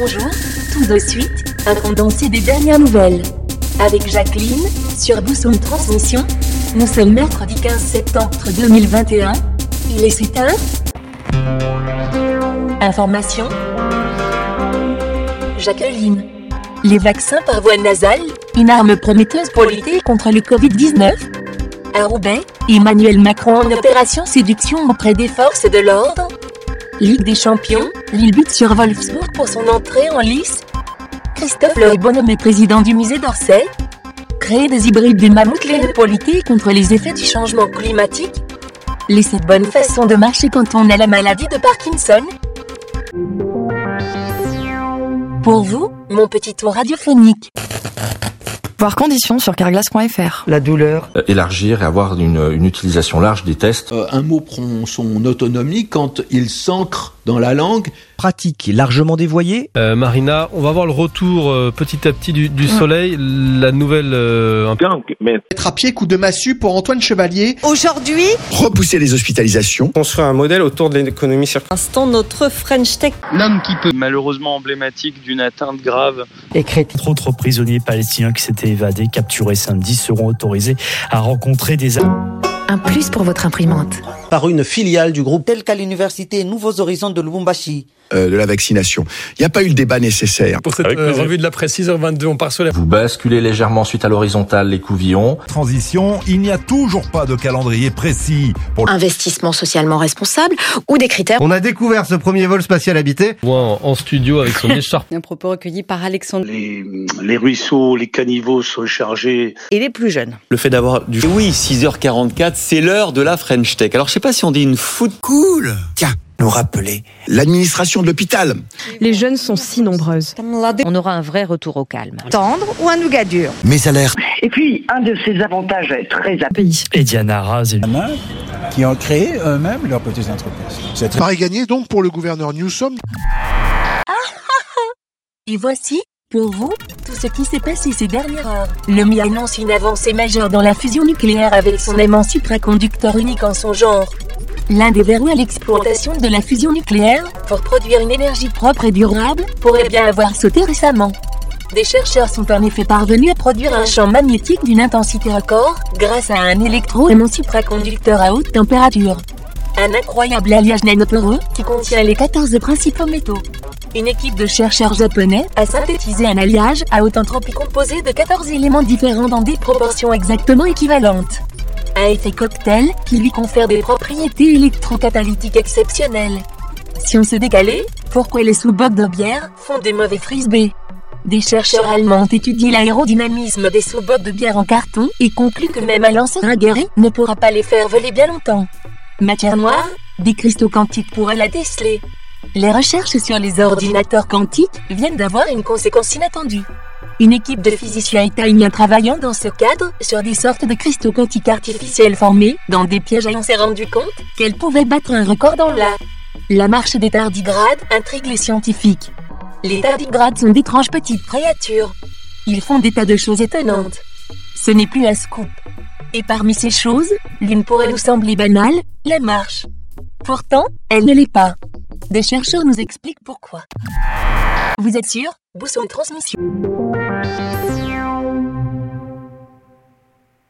Bonjour, tout de suite, un condensé des dernières nouvelles. Avec Jacqueline, sur Bousson Transmission, nous sommes mercredi 15 septembre 2021, il est 7 heures. Information Jacqueline. Les vaccins par voie nasale, une arme prometteuse pour lutter contre le Covid-19 À Roubaix, Emmanuel Macron en opération séduction auprès des forces de l'ordre Ligue des champions, Lille but sur Wolfsburg pour son entrée en lice. Christophe Le Bonhomme est président du musée d'Orsay. Créer des hybrides des mammouths laineux pour lutter contre les effets du changement climatique. Les sept bonnes façons de marcher quand on a la maladie de Parkinson. Pour vous, mon petit tour radiophonique. Voir conditions sur carglass.fr. La douleur. Euh, élargir et avoir une, une utilisation large des tests. Euh, un mot prend son autonomie quand il s'ancre dans la langue. Pratique et largement dévoyée. Euh, Marina, on va voir le retour euh, petit à petit du, du soleil. La nouvelle. euh, un peu- Être à pied, coup de massue pour Antoine Chevalier. Aujourd'hui, repousser les hospitalisations. construire un modèle autour de l'économie circulaire. instant notre French Tech. L'homme qui peut, malheureusement emblématique d'une atteinte grave Écrite. Autres prisonniers palestiniens qui s'étaient évadés, capturés samedi, seront autorisés à rencontrer des... Un plus pour votre imprimante. Par une filiale du groupe. Tel qu'à l'université Nouveaux Horizons de Lubumbashi. Euh, de la vaccination. Il n'y a pas eu le débat nécessaire. Pour cette euh, revue de la presse 6h22, on part sur les... Vous basculez légèrement ensuite à l'horizontale les couvillons. Transition, il n'y a toujours pas de calendrier précis pour Investissement socialement responsable ou des critères. On a découvert ce premier vol spatial habité. On voit en, en studio avec son écharpe. Un propos recueilli par Alexandre Les, les ruisseaux, les caniveaux sont chargés. et les plus jeunes. Le fait d'avoir du... Oui, 6h44, c'est l'heure de la French Tech. Alors je sais pas si on dit une foot... Cool. Tiens, nous rappeler l'administration de l'hôpital. Les jeunes sont si nombreuses. On aura un vrai retour au calme. Tendre ou un nougat dur Mes alertes. Et puis, un de ces avantages très Pays. Et Diana Raz et Qui ont créé eux-mêmes leurs petites entreprises. Pareil gagné donc pour le gouverneur Newsom. Et voici, pour vous, tout ce qui s'est passé ces dernières heures. Le MI annonce une avancée majeure dans la fusion nucléaire avec son aimant supraconducteur unique en son genre. L'un des verrous à l'exploitation de la fusion nucléaire, pour produire une énergie propre et durable, pourrait bien avoir sauté récemment. Des chercheurs sont en effet parvenus à produire un champ magnétique d'une intensité record, grâce à un électro-aimant supraconducteur à haute température. Un incroyable alliage nanoporeux qui contient les 14 principaux métaux. Une équipe de chercheurs japonais a synthétisé un alliage à haute entropie composé de 14 éléments différents dans des proportions exactement équivalentes. Un effet cocktail qui lui confère des propriétés électrocatalytiques exceptionnelles. Si on se décalait, pourquoi les sous-bocs de bière font des mauvais frisbees? Des chercheurs allemands ont étudié l'aérodynamisme des sous-bocs de bière en carton et concluent que même un lanceur aguerri ne pourra pas les faire voler bien longtemps. Matière noire, des cristaux quantiques pourraient la déceler. Les recherches sur les ordinateurs quantiques viennent d'avoir une conséquence inattendue. Une équipe de physiciens italiens travaillant dans ce cadre sur des sortes de cristaux quantiques artificiels formés dans des pièges et on s'est rendu compte qu'elles pouvaient battre un record dans la... La marche des tardigrades intrigue les scientifiques. Les tardigrades sont d'étranges petites créatures. Ils font des tas de choses étonnantes. Ce n'est plus un scoop. Et parmi ces choses, l'une pourrait nous sembler banale, la marche. Pourtant, elle ne l'est pas. Des chercheurs nous expliquent pourquoi. Vous êtes sûr? Bousson Transmission.